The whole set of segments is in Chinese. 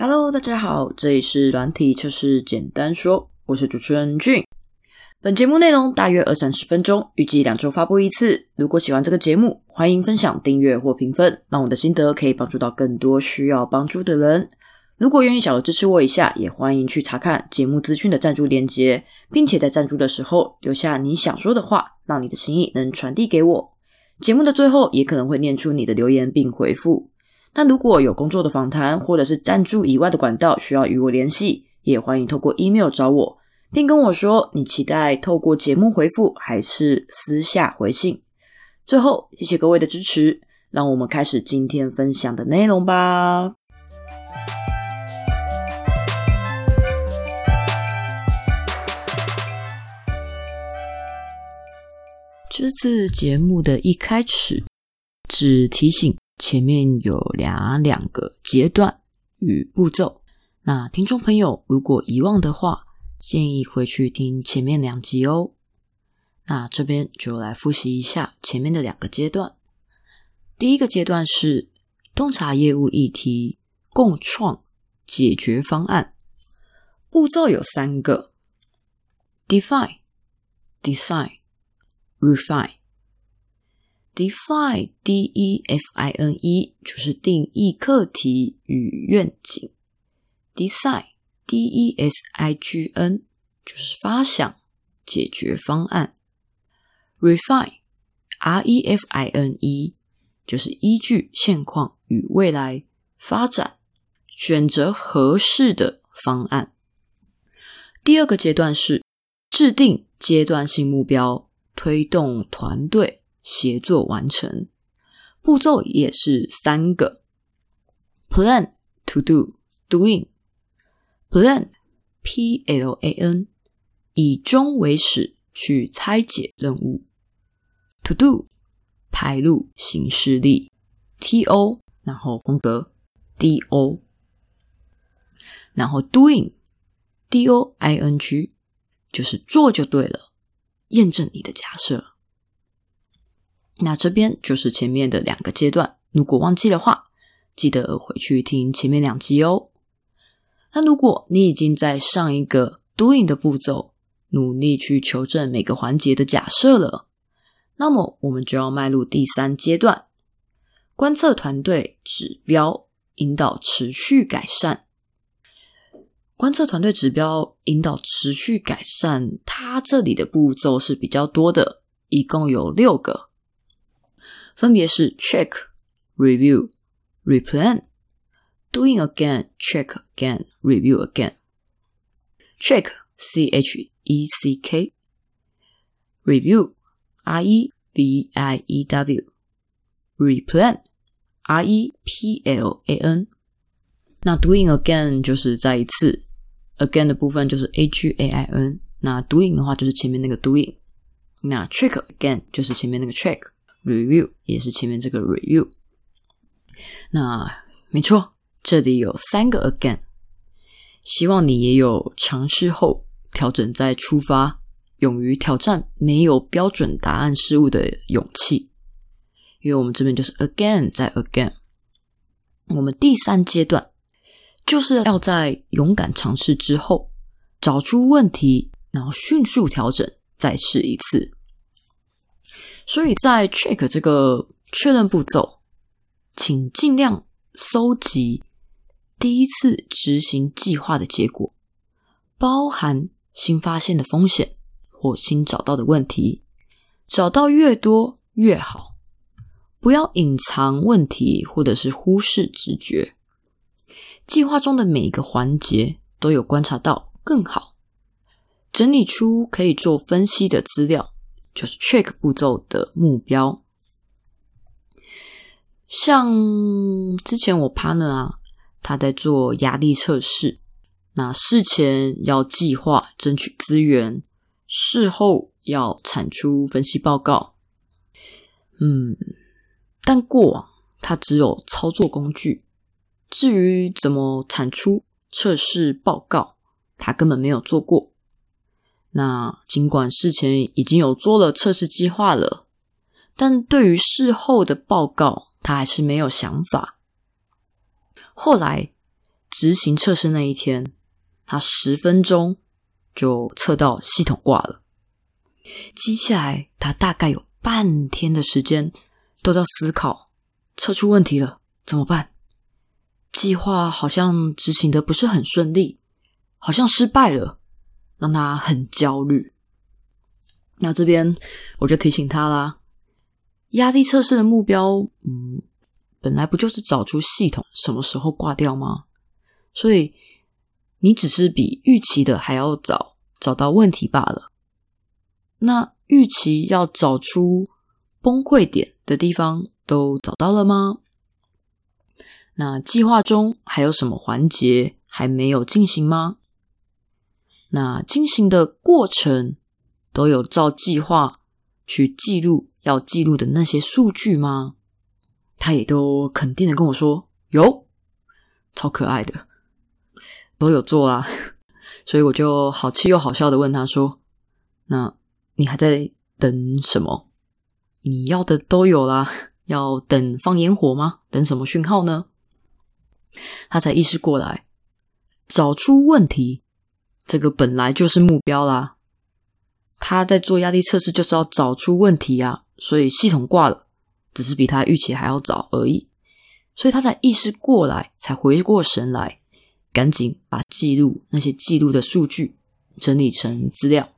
Hello，大家好，这里是软体测试简单说，我是主持人俊。本节目内容大约二三十分钟，预计两周发布一次。如果喜欢这个节目，欢迎分享、订阅或评分，让我的心得可以帮助到更多需要帮助的人。如果愿意小额支持我一下，也欢迎去查看节目资讯的赞助链接，并且在赞助的时候留下你想说的话，让你的心意能传递给我。节目的最后也可能会念出你的留言并回复。那如果有工作的访谈或者是赞助以外的管道需要与我联系，也欢迎透过 email 找我，并跟我说你期待透过节目回复还是私下回信。最后，谢谢各位的支持，让我们开始今天分享的内容吧。这次节目的一开始，只提醒前面有两两个阶段与步骤。那听众朋友如果遗忘的话，建议回去听前面两集哦。那这边就来复习一下前面的两个阶段。第一个阶段是洞察业务议题，共创解决方案。步骤有三个：define、design。Refine, define, D-E-F-I-N-E 就是定义课题与愿景。Design, D-E-S-I-G-N 就是发想解决方案。Refine, R-E-F-I-N-E 就是依据现况与未来发展，选择合适的方案。第二个阶段是制定阶段性目标。推动团队协作完成，步骤也是三个：plan、to do、doing。plan P L A N 以终为始去拆解任务；to do 排入行事历；T O 然后空格 D O，然后 doing D O I N G 就是做就对了。验证你的假设，那这边就是前面的两个阶段。如果忘记的话，记得回去听前面两集哦。那如果你已经在上一个 doing 的步骤，努力去求证每个环节的假设了，那么我们就要迈入第三阶段：观测团队指标，引导持续改善。观测团队指标引导持续改善，它这里的步骤是比较多的，一共有六个，分别是 check、review、replan、doing again、check again、review again。check c h e c k review r e v i e w replan r e p l a n。那 doing again 就是再一次。Again 的部分就是 A G A I N，那 Doing 的话就是前面那个 Doing，那 Check Again 就是前面那个 Review 也是前面这个 Review。那没错，这里有三个 Again，希望你也有尝试后调整再出发，勇于挑战没有标准答案事物的勇气。因为我们这边就是 Again 再 Again，我们第三阶段。就是要在勇敢尝试之后，找出问题，然后迅速调整，再试一次。所以在 check 这个确认步骤，请尽量搜集第一次执行计划的结果，包含新发现的风险或新找到的问题，找到越多越好，不要隐藏问题或者是忽视直觉。计划中的每一个环节都有观察到更好，整理出可以做分析的资料，就是 check 步骤的目标。像之前我 partner 啊，他在做压力测试，那事前要计划争取资源，事后要产出分析报告。嗯，但过往他只有操作工具。至于怎么产出测试报告，他根本没有做过。那尽管事前已经有做了测试计划了，但对于事后的报告，他还是没有想法。后来执行测试那一天，他十分钟就测到系统挂了。接下来，他大概有半天的时间都在思考，测出问题了怎么办？计划好像执行的不是很顺利，好像失败了，让他很焦虑。那这边我就提醒他啦，压力测试的目标，嗯，本来不就是找出系统什么时候挂掉吗？所以你只是比预期的还要早找到问题罢了。那预期要找出崩溃点的地方都找到了吗？那计划中还有什么环节还没有进行吗？那进行的过程都有照计划去记录要记录的那些数据吗？他也都肯定的跟我说有，超可爱的，都有做啊。所以我就好气又好笑的问他说：“那你还在等什么？你要的都有啦，要等放烟火吗？等什么讯号呢？”他才意识过来，找出问题，这个本来就是目标啦。他在做压力测试，就是要找出问题啊。所以系统挂了，只是比他预期还要早而已。所以他才意识过来，才回过神来，赶紧把记录那些记录的数据整理成资料，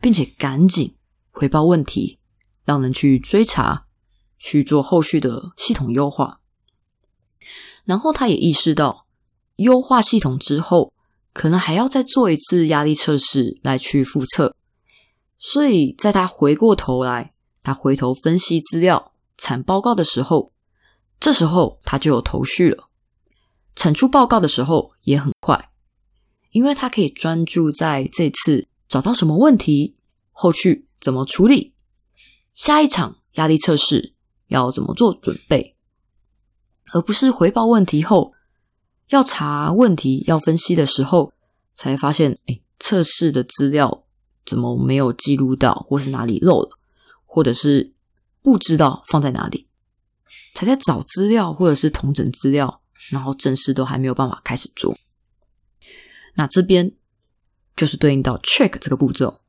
并且赶紧回报问题，让人去追查，去做后续的系统优化。然后他也意识到，优化系统之后，可能还要再做一次压力测试来去复测。所以在他回过头来，他回头分析资料、产报告的时候，这时候他就有头绪了。产出报告的时候也很快，因为他可以专注在这次找到什么问题，后续怎么处理，下一场压力测试要怎么做准备。而不是回报问题后要查问题、要分析的时候，才发现，哎，测试的资料怎么没有记录到，或是哪里漏了，或者是不知道放在哪里，才在找资料或者是同整资料，然后正式都还没有办法开始做。那这边就是对应到 check 这个步骤，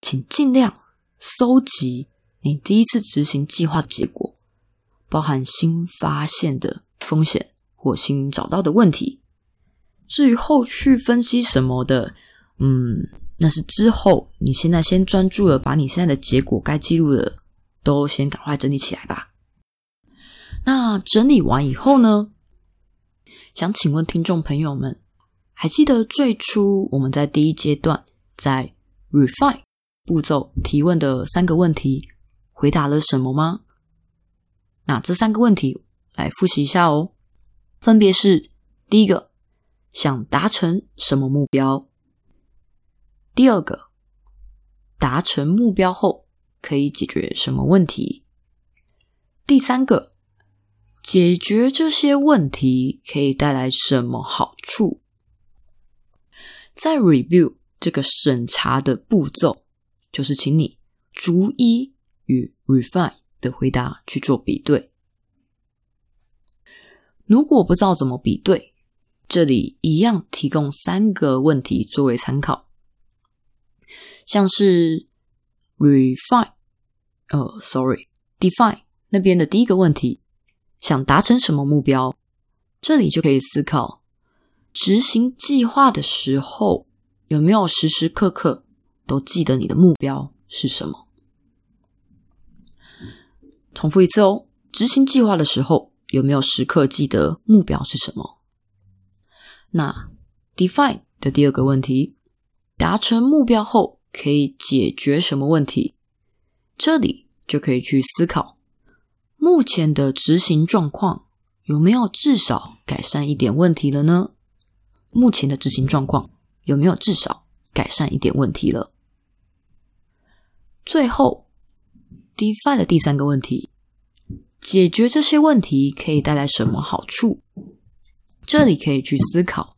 请尽量搜集你第一次执行计划的结果。包含新发现的风险火星找到的问题。至于后续分析什么的，嗯，那是之后。你现在先专注了，把你现在的结果该记录的都先赶快整理起来吧。那整理完以后呢？想请问听众朋友们，还记得最初我们在第一阶段在 refine 步骤提问的三个问题，回答了什么吗？那这三个问题来复习一下哦，分别是：第一个，想达成什么目标；第二个，达成目标后可以解决什么问题；第三个，解决这些问题可以带来什么好处。在 review 这个审查的步骤，就是请你逐一与 refine。的回答去做比对。如果不知道怎么比对，这里一样提供三个问题作为参考，像是 refine，呃，sorry，define 那边的第一个问题，想达成什么目标？这里就可以思考，执行计划的时候有没有时时刻刻都记得你的目标是什么？重复一次哦，执行计划的时候有没有时刻记得目标是什么？那 define 的第二个问题，达成目标后可以解决什么问题？这里就可以去思考，目前的执行状况有没有至少改善一点问题了呢？目前的执行状况有没有至少改善一点问题了？最后。define 的第三个问题，解决这些问题可以带来什么好处？这里可以去思考，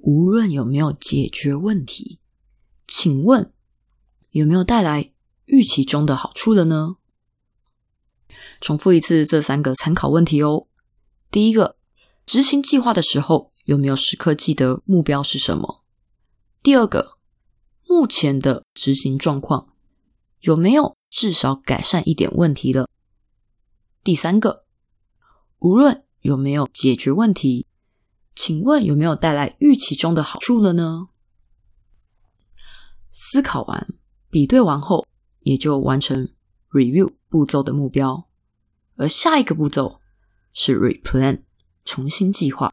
无论有没有解决问题，请问有没有带来预期中的好处了呢？重复一次这三个参考问题哦。第一个，执行计划的时候有没有时刻记得目标是什么？第二个，目前的执行状况有没有至少改善一点问题了？第三个，无论有没有解决问题，请问有没有带来预期中的好处了呢？思考完、比对完后，也就完成 review 步骤的目标。而下一个步骤是 replan，重新计划。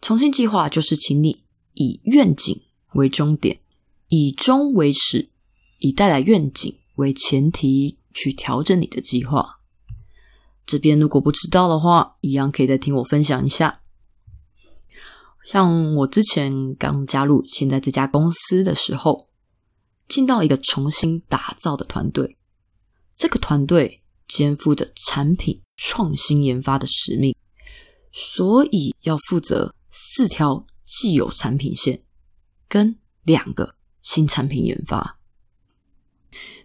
重新计划就是请你以愿景为终点，以终为始，以带来愿景为前提去调整你的计划。这边如果不知道的话，一样可以再听我分享一下。像我之前刚加入现在这家公司的时候，进到一个重新打造的团队，这个团队。肩负着产品创新研发的使命，所以要负责四条既有产品线跟两个新产品研发。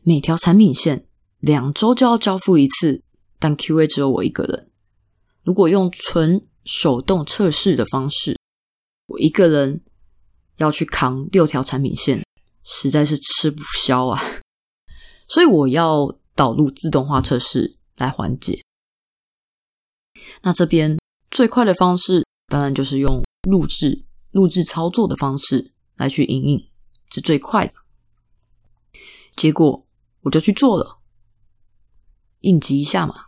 每条产品线两周就要交付一次，但 QA 只有我一个人。如果用纯手动测试的方式，我一个人要去扛六条产品线，实在是吃不消啊！所以我要。导入自动化测试来缓解。那这边最快的方式，当然就是用录制、录制操作的方式来去应用，是最快的。结果我就去做了，应急一下嘛。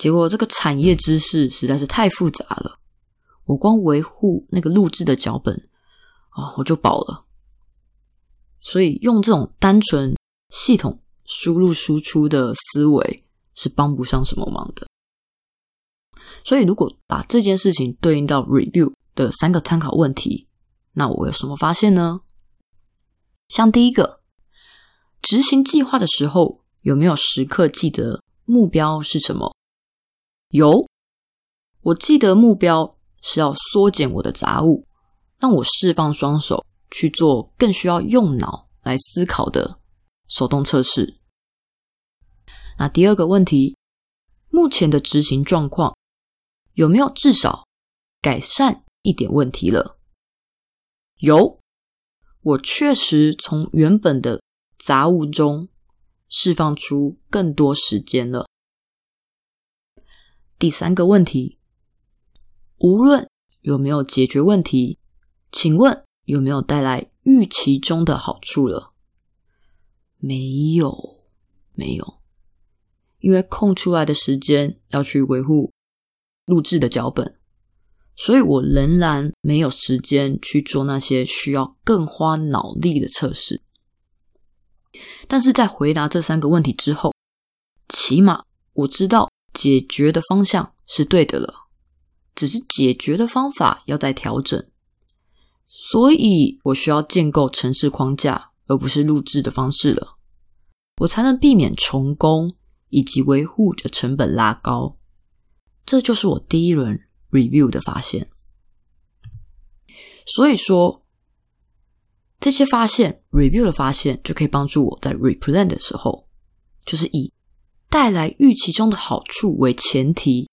结果这个产业知识实在是太复杂了，我光维护那个录制的脚本啊，我就饱了。所以用这种单纯系统。输入输出的思维是帮不上什么忙的，所以如果把这件事情对应到 review 的三个参考问题，那我有什么发现呢？像第一个，执行计划的时候有没有时刻记得目标是什么？有，我记得目标是要缩减我的杂物，让我释放双手去做更需要用脑来思考的手动测试。那第二个问题，目前的执行状况有没有至少改善一点问题了？有，我确实从原本的杂物中释放出更多时间了。第三个问题，无论有没有解决问题，请问有没有带来预期中的好处了？没有，没有。因为空出来的时间要去维护录制的脚本，所以我仍然没有时间去做那些需要更花脑力的测试。但是在回答这三个问题之后，起码我知道解决的方向是对的了，只是解决的方法要再调整。所以我需要建构城市框架，而不是录制的方式了，我才能避免重工。以及维护的成本拉高，这就是我第一轮 review 的发现。所以说，这些发现 review 的发现就可以帮助我在 replan 的时候，就是以带来预期中的好处为前提，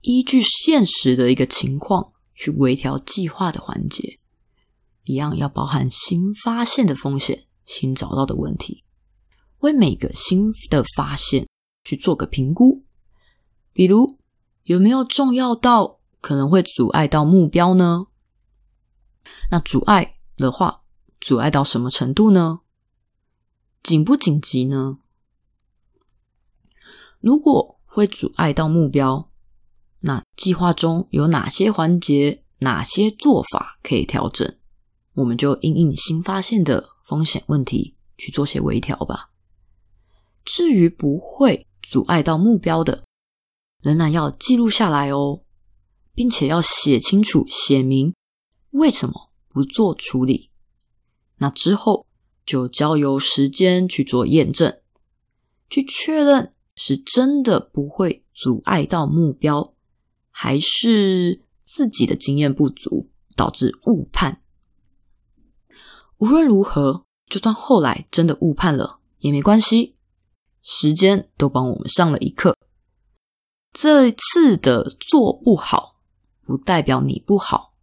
依据现实的一个情况去微调计划的环节，一样要包含新发现的风险、新找到的问题。为每个新的发现去做个评估，比如有没有重要到可能会阻碍到目标呢？那阻碍的话，阻碍到什么程度呢？紧不紧急呢？如果会阻碍到目标，那计划中有哪些环节、哪些做法可以调整？我们就因应新发现的风险问题去做些微调吧。至于不会阻碍到目标的，仍然要记录下来哦，并且要写清楚、写明为什么不做处理。那之后就交由时间去做验证，去确认是真的不会阻碍到目标，还是自己的经验不足导致误判。无论如何，就算后来真的误判了也没关系。时间都帮我们上了一课，这次的做不好不代表你不好，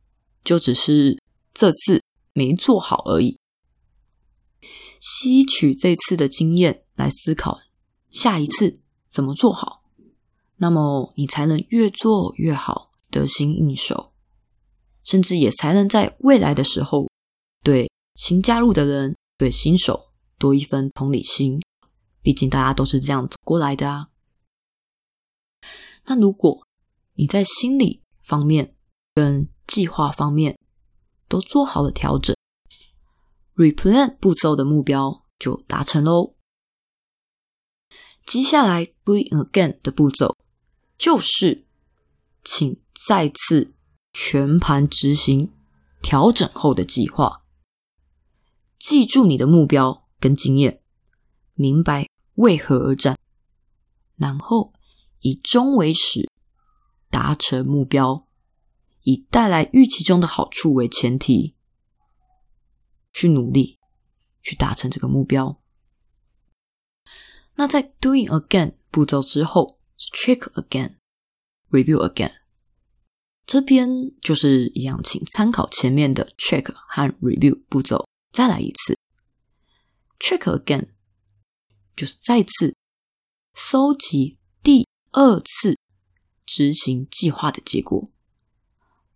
就只是这次没做好而已。吸取这次的经验来思考，下一次怎么做好，那么你才能越做越好，得心应手，甚至也才能在未来的时候对新加入的人、对新手多一分同理心。毕竟大家都是这样走过来的啊。那如果你在心理方面跟计划方面都做好了调整，replan 步骤的目标就达成喽。接下来 doing again 的步骤就是，请再次全盘执行调整后的计划，记住你的目标跟经验，明白。为何而战？然后以终为始，达成目标，以带来预期中的好处为前提，去努力去达成这个目标。那在 doing again 步骤之后是 check again，review again。这边就是一样，请参考前面的 check 和 review 步骤，再来一次 check again。就是再次搜集第二次执行计划的结果，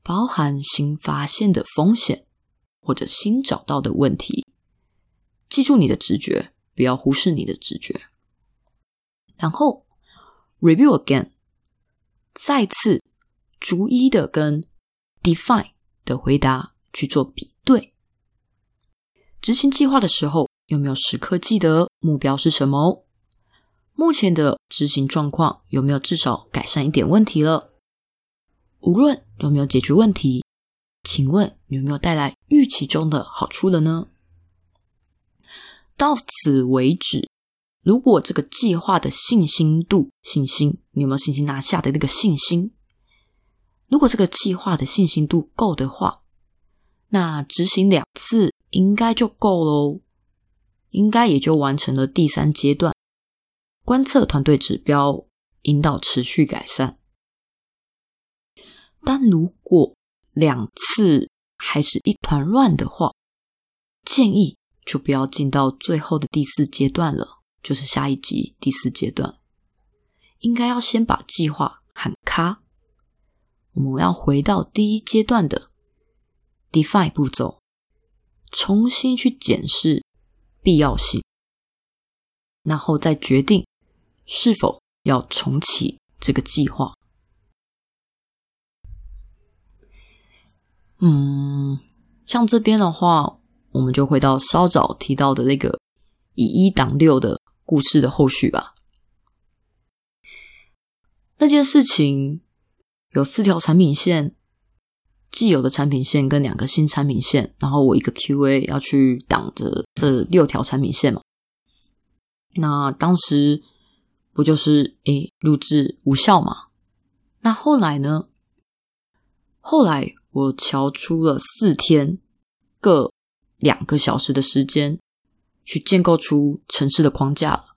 包含新发现的风险或者新找到的问题。记住你的直觉，不要忽视你的直觉。然后 review again，再次逐一的跟 define 的回答去做比对。执行计划的时候。有没有时刻记得目标是什么？目前的执行状况有没有至少改善一点问题了？无论有没有解决问题，请问有没有带来预期中的好处了呢？到此为止，如果这个计划的信心度、信心，你有没有信心拿下的那个信心？如果这个计划的信心度够的话，那执行两次应该就够喽。应该也就完成了第三阶段，观测团队指标，引导持续改善。但如果两次还是一团乱的话，建议就不要进到最后的第四阶段了，就是下一集第四阶段，应该要先把计划喊卡。我们要回到第一阶段的 define 步骤，重新去检视。必要性，然后再决定是否要重启这个计划。嗯，像这边的话，我们就回到稍早提到的那个以一挡六的故事的后续吧。那件事情有四条产品线。既有的产品线跟两个新产品线，然后我一个 QA 要去挡着这六条产品线嘛？那当时不就是诶录制无效嘛？那后来呢？后来我调出了四天各两个小时的时间，去建构出城市的框架了。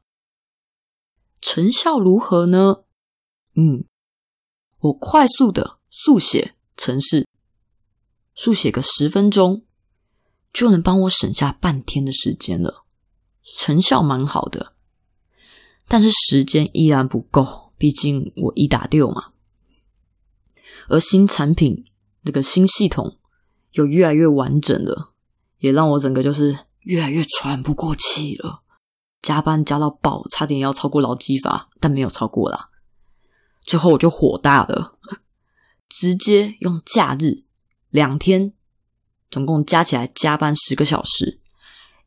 成效如何呢？嗯，我快速的速写城市。速写个十分钟，就能帮我省下半天的时间了，成效蛮好的。但是时间依然不够，毕竟我一打六嘛。而新产品这个新系统又越来越完整了，也让我整个就是越来越喘不过气了。加班加到爆，差点要超过劳基法，但没有超过啦。最后我就火大了，直接用假日。两天，总共加起来加班十个小时，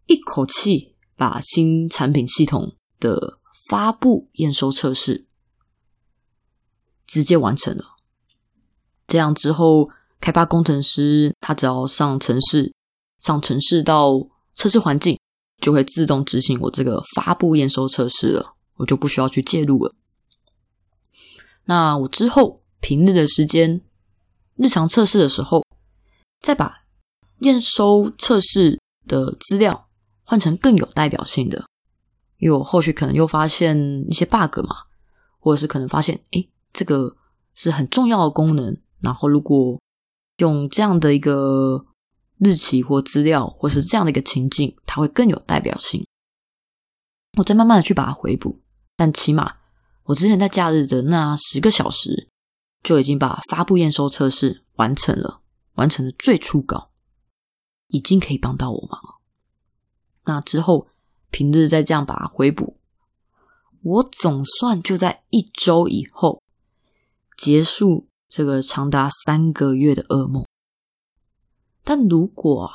一口气把新产品系统的发布、验收、测试直接完成了。这样之后，开发工程师他只要上城市、上城市到测试环境，就会自动执行我这个发布、验收、测试了，我就不需要去介入了。那我之后平日的时间，日常测试的时候。再把验收测试的资料换成更有代表性的，因为我后续可能又发现一些 bug 嘛，或者是可能发现，诶，这个是很重要的功能，然后如果用这样的一个日期或资料，或是这样的一个情境，它会更有代表性。我再慢慢的去把它回补，但起码我之前在假日的那十个小时，就已经把发布验收测试完成了，完成了最初稿，已经可以帮到我忙了。那之后平日再这样把它回补，我总算就在一周以后结束这个长达三个月的噩梦。但如果，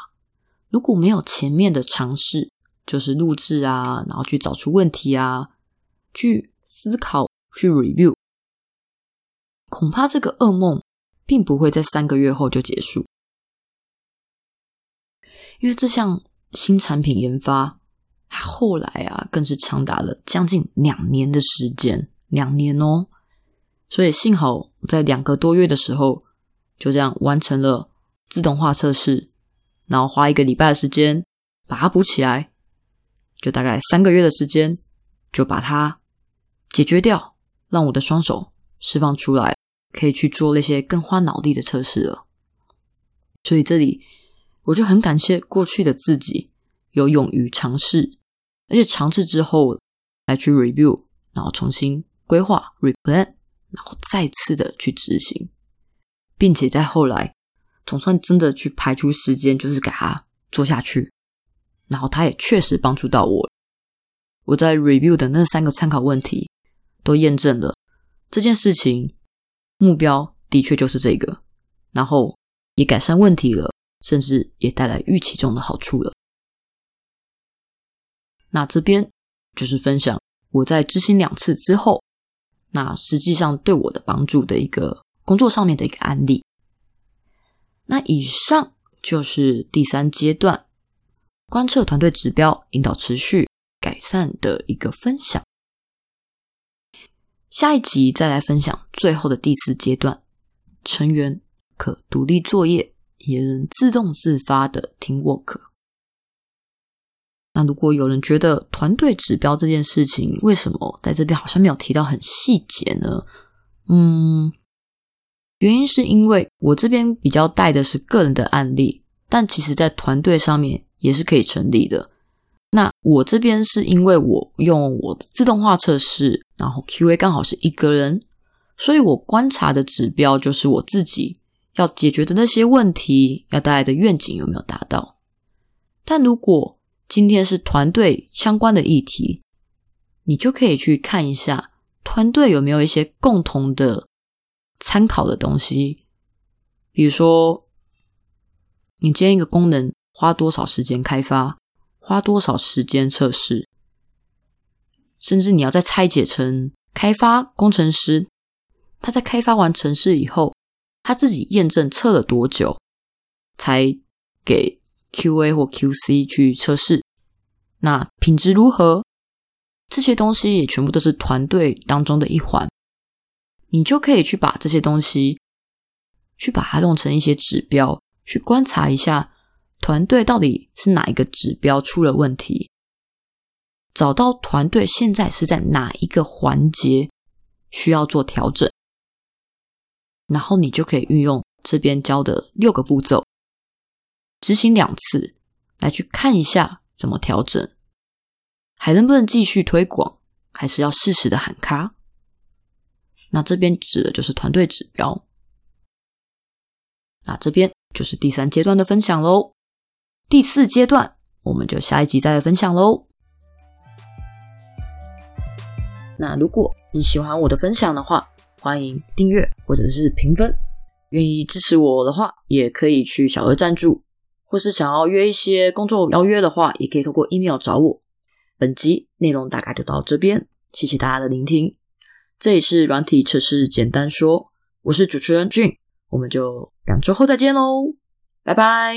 如果没有前面的尝试，就是录制啊，然后去找出问题啊，去思考，去 review，恐怕这个噩梦并不会在三个月后就结束，因为这项新产品研发，它后来啊，更是长达了将近两年的时间，两年哦，所以幸好我在两个多月的时候，就这样完成了。自动化测试，然后花一个礼拜的时间把它补起来，就大概三个月的时间就把它解决掉，让我的双手释放出来，可以去做那些更花脑力的测试了。所以这里我就很感谢过去的自己有勇于尝试，而且尝试之后来去 review，然后重新规划 replan，然后再次的去执行，并且在后来。总算真的去排出时间，就是给他做下去，然后他也确实帮助到我。我在 review 的那三个参考问题都验证了这件事情目标的确就是这个，然后也改善问题了，甚至也带来预期中的好处了。那这边就是分享我在执行两次之后，那实际上对我的帮助的一个工作上面的一个案例。那以上就是第三阶段观测团队指标，引导持续改善的一个分享。下一集再来分享最后的第四阶段，成员可独立作业，也能自动自发的听 work。那如果有人觉得团队指标这件事情，为什么在这边好像没有提到很细节呢？嗯。原因是因为我这边比较带的是个人的案例，但其实在团队上面也是可以成立的。那我这边是因为我用我的自动化测试，然后 QA 刚好是一个人，所以我观察的指标就是我自己要解决的那些问题，要带来的愿景有没有达到。但如果今天是团队相关的议题，你就可以去看一下团队有没有一些共同的。参考的东西，比如说，你今天一个功能花多少时间开发，花多少时间测试，甚至你要再拆解成开发工程师，他在开发完程式以后，他自己验证测了多久，才给 QA 或 QC 去测试，那品质如何？这些东西也全部都是团队当中的一环。你就可以去把这些东西，去把它弄成一些指标，去观察一下团队到底是哪一个指标出了问题，找到团队现在是在哪一个环节需要做调整，然后你就可以运用这边教的六个步骤，执行两次，来去看一下怎么调整，还能不能继续推广，还是要适时的喊卡。那这边指的就是团队指标。那这边就是第三阶段的分享喽。第四阶段，我们就下一集再来分享喽。那如果你喜欢我的分享的话，欢迎订阅或者是评分。愿意支持我的话，也可以去小额赞助，或是想要约一些工作邀约的话，也可以通过 email 找我。本集内容大概就到这边，谢谢大家的聆听。这里是软体测试简单说，我是主持人俊，我们就两周后再见喽，拜拜。